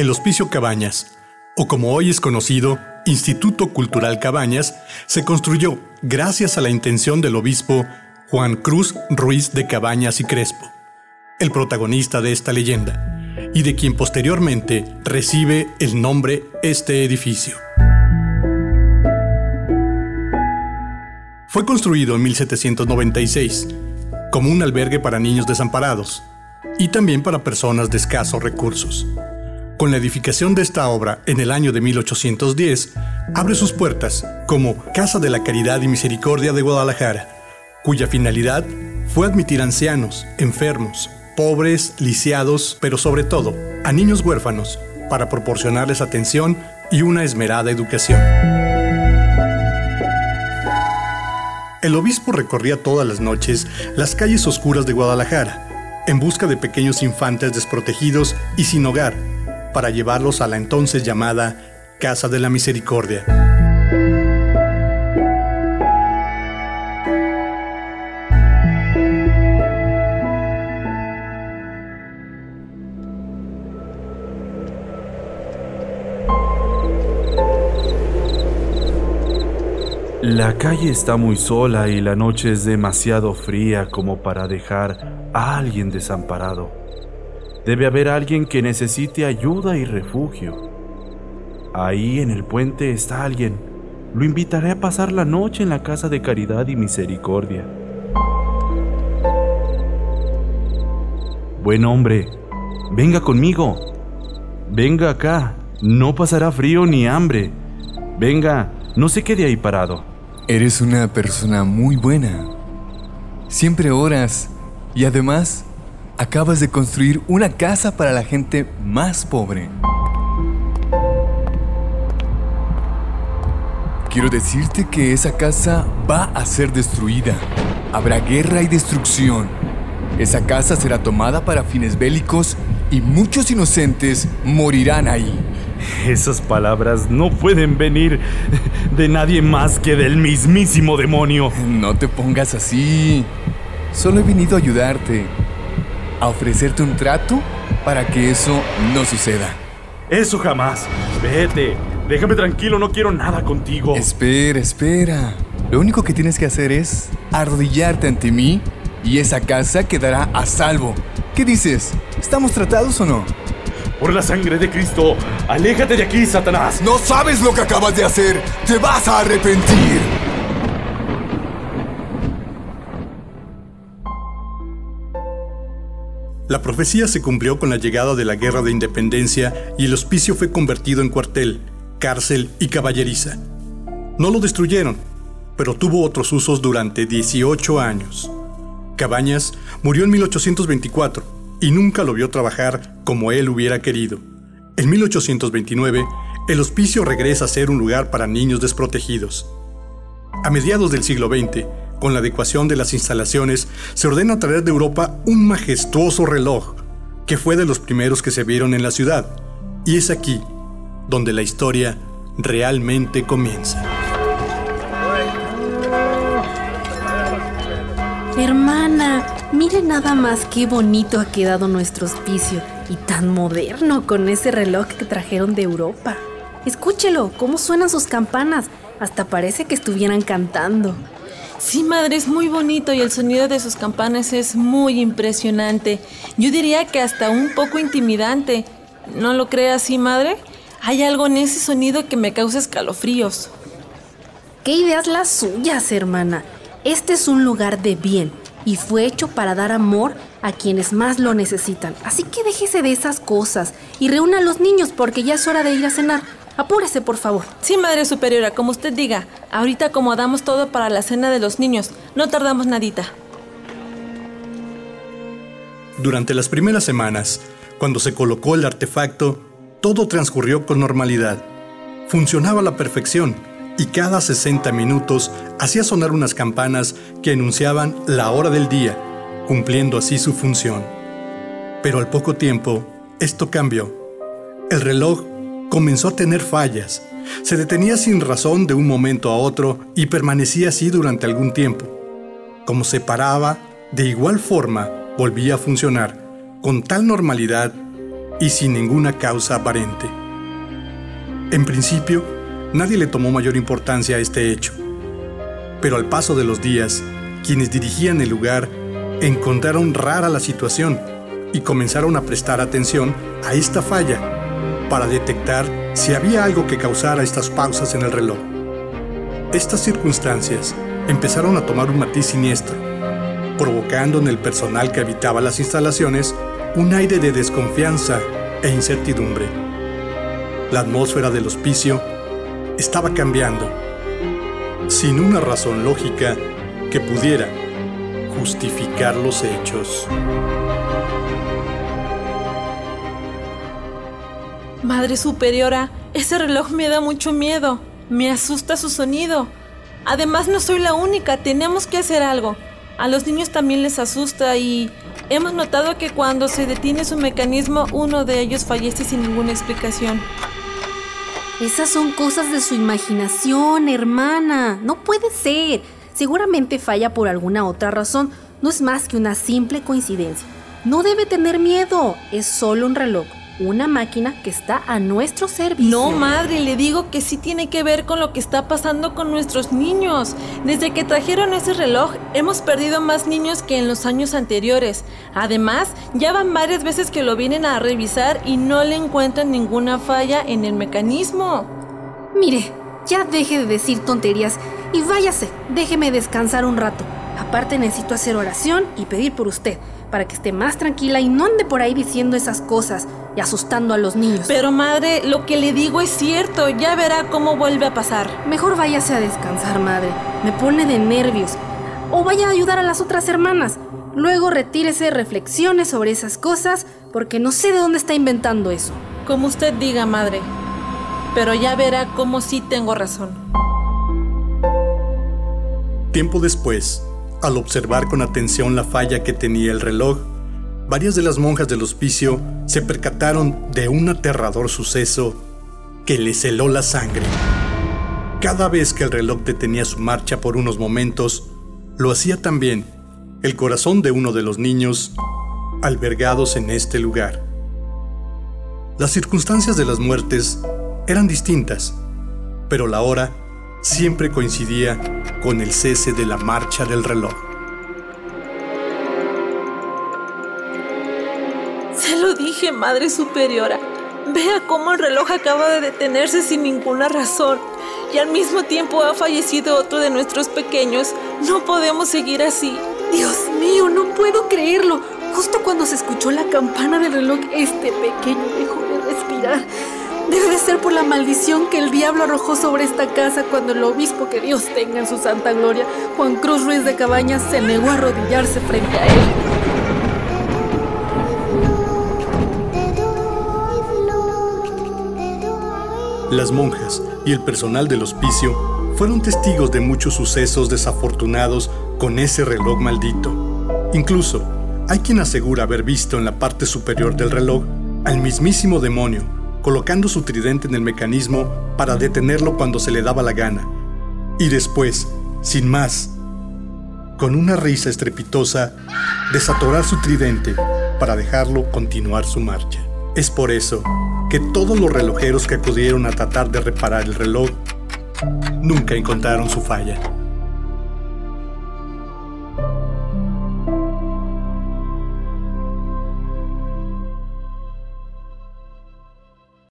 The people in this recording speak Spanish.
El Hospicio Cabañas, o como hoy es conocido, Instituto Cultural Cabañas, se construyó gracias a la intención del obispo Juan Cruz Ruiz de Cabañas y Crespo, el protagonista de esta leyenda, y de quien posteriormente recibe el nombre este edificio. Fue construido en 1796 como un albergue para niños desamparados y también para personas de escasos recursos. Con la edificación de esta obra en el año de 1810, abre sus puertas como Casa de la Caridad y Misericordia de Guadalajara, cuya finalidad fue admitir ancianos, enfermos, pobres, lisiados, pero sobre todo a niños huérfanos, para proporcionarles atención y una esmerada educación. El obispo recorría todas las noches las calles oscuras de Guadalajara, en busca de pequeños infantes desprotegidos y sin hogar, para llevarlos a la entonces llamada Casa de la Misericordia. La calle está muy sola y la noche es demasiado fría como para dejar a alguien desamparado. Debe haber alguien que necesite ayuda y refugio. Ahí en el puente está alguien. Lo invitaré a pasar la noche en la casa de caridad y misericordia. Buen hombre, venga conmigo. Venga acá. No pasará frío ni hambre. Venga, no se quede ahí parado. Eres una persona muy buena. Siempre oras y además acabas de construir una casa para la gente más pobre. Quiero decirte que esa casa va a ser destruida. Habrá guerra y destrucción. Esa casa será tomada para fines bélicos y muchos inocentes morirán ahí. Esas palabras no pueden venir de nadie más que del mismísimo demonio. No te pongas así. Solo he venido a ayudarte. A ofrecerte un trato para que eso no suceda. Eso jamás. Vete. Déjame tranquilo, no quiero nada contigo. Espera, espera. Lo único que tienes que hacer es arrodillarte ante mí y esa casa quedará a salvo. ¿Qué dices? ¿Estamos tratados o no? Por la sangre de Cristo, aléjate de aquí, Satanás. No sabes lo que acabas de hacer. Te vas a arrepentir. La profecía se cumplió con la llegada de la Guerra de Independencia y el hospicio fue convertido en cuartel, cárcel y caballeriza. No lo destruyeron, pero tuvo otros usos durante 18 años. Cabañas murió en 1824 y nunca lo vio trabajar como él hubiera querido. En 1829, el hospicio regresa a ser un lugar para niños desprotegidos. A mediados del siglo XX, con la adecuación de las instalaciones, se ordena traer de Europa un majestuoso reloj, que fue de los primeros que se vieron en la ciudad, y es aquí donde la historia realmente comienza. Hermana, mire nada más qué bonito ha quedado nuestro hospicio y tan moderno con ese reloj que trajeron de Europa. Escúchelo, cómo suenan sus campanas. Hasta parece que estuvieran cantando. Sí, madre, es muy bonito y el sonido de sus campanas es muy impresionante. Yo diría que hasta un poco intimidante. ¿No lo cree así, madre? Hay algo en ese sonido que me causa escalofríos. ¿Qué ideas las suyas, hermana? Este es un lugar de bien y fue hecho para dar amor a quienes más lo necesitan. Así que déjese de esas cosas y reúna a los niños porque ya es hora de ir a cenar. Apúrese, por favor. Sí, Madre Superiora, como usted diga. Ahorita acomodamos todo para la cena de los niños. No tardamos nadita. Durante las primeras semanas, cuando se colocó el artefacto, todo transcurrió con normalidad. Funcionaba a la perfección y cada 60 minutos hacía sonar unas campanas que anunciaban la hora del día, cumpliendo así su función. Pero al poco tiempo, esto cambió. El reloj comenzó a tener fallas. Se detenía sin razón de un momento a otro y permanecía así durante algún tiempo. Como se paraba, de igual forma volvía a funcionar, con tal normalidad y sin ninguna causa aparente. En principio, nadie le tomó mayor importancia a este hecho, pero al paso de los días, quienes dirigían el lugar encontraron rara la situación y comenzaron a prestar atención a esta falla para detectar si había algo que causara estas pausas en el reloj. Estas circunstancias empezaron a tomar un matiz siniestro, provocando en el personal que habitaba las instalaciones un aire de desconfianza e incertidumbre. La atmósfera del hospicio estaba cambiando, sin una razón lógica que pudiera justificar los hechos. Madre Superiora, ese reloj me da mucho miedo. Me asusta su sonido. Además no soy la única, tenemos que hacer algo. A los niños también les asusta y hemos notado que cuando se detiene su mecanismo uno de ellos fallece sin ninguna explicación. Esas son cosas de su imaginación, hermana. No puede ser. Seguramente falla por alguna otra razón. No es más que una simple coincidencia. No debe tener miedo. Es solo un reloj una máquina que está a nuestro servicio. No, madre, le digo que sí tiene que ver con lo que está pasando con nuestros niños. Desde que trajeron ese reloj, hemos perdido más niños que en los años anteriores. Además, ya van varias veces que lo vienen a revisar y no le encuentran ninguna falla en el mecanismo. Mire, ya deje de decir tonterías y váyase, déjeme descansar un rato. Aparte necesito hacer oración y pedir por usted para que esté más tranquila y no ande por ahí diciendo esas cosas y asustando a los niños. Pero madre, lo que le digo es cierto, ya verá cómo vuelve a pasar. Mejor váyase a descansar, madre. Me pone de nervios. O vaya a ayudar a las otras hermanas. Luego retírese reflexiones sobre esas cosas porque no sé de dónde está inventando eso. Como usted diga, madre. Pero ya verá cómo sí tengo razón. Tiempo después, al observar con atención la falla que tenía el reloj, varias de las monjas del hospicio se percataron de un aterrador suceso que les heló la sangre. Cada vez que el reloj detenía su marcha por unos momentos, lo hacía también el corazón de uno de los niños albergados en este lugar. Las circunstancias de las muertes eran distintas, pero la hora siempre coincidía con el cese de la marcha del reloj. Se lo dije, Madre Superiora. Vea cómo el reloj acaba de detenerse sin ninguna razón y al mismo tiempo ha fallecido otro de nuestros pequeños. No podemos seguir así. Dios mío, no puedo creerlo. Justo cuando se escuchó la campana del reloj, este pequeño dejó de respirar. Debe de ser por la maldición que el diablo arrojó sobre esta casa cuando el obispo que Dios tenga en su santa gloria, Juan Cruz Ruiz de Cabañas, se negó a arrodillarse frente a él. Las monjas y el personal del hospicio fueron testigos de muchos sucesos desafortunados con ese reloj maldito. Incluso, hay quien asegura haber visto en la parte superior del reloj al mismísimo demonio colocando su tridente en el mecanismo para detenerlo cuando se le daba la gana. Y después, sin más, con una risa estrepitosa, desatorar su tridente para dejarlo continuar su marcha. Es por eso que todos los relojeros que acudieron a tratar de reparar el reloj nunca encontraron su falla.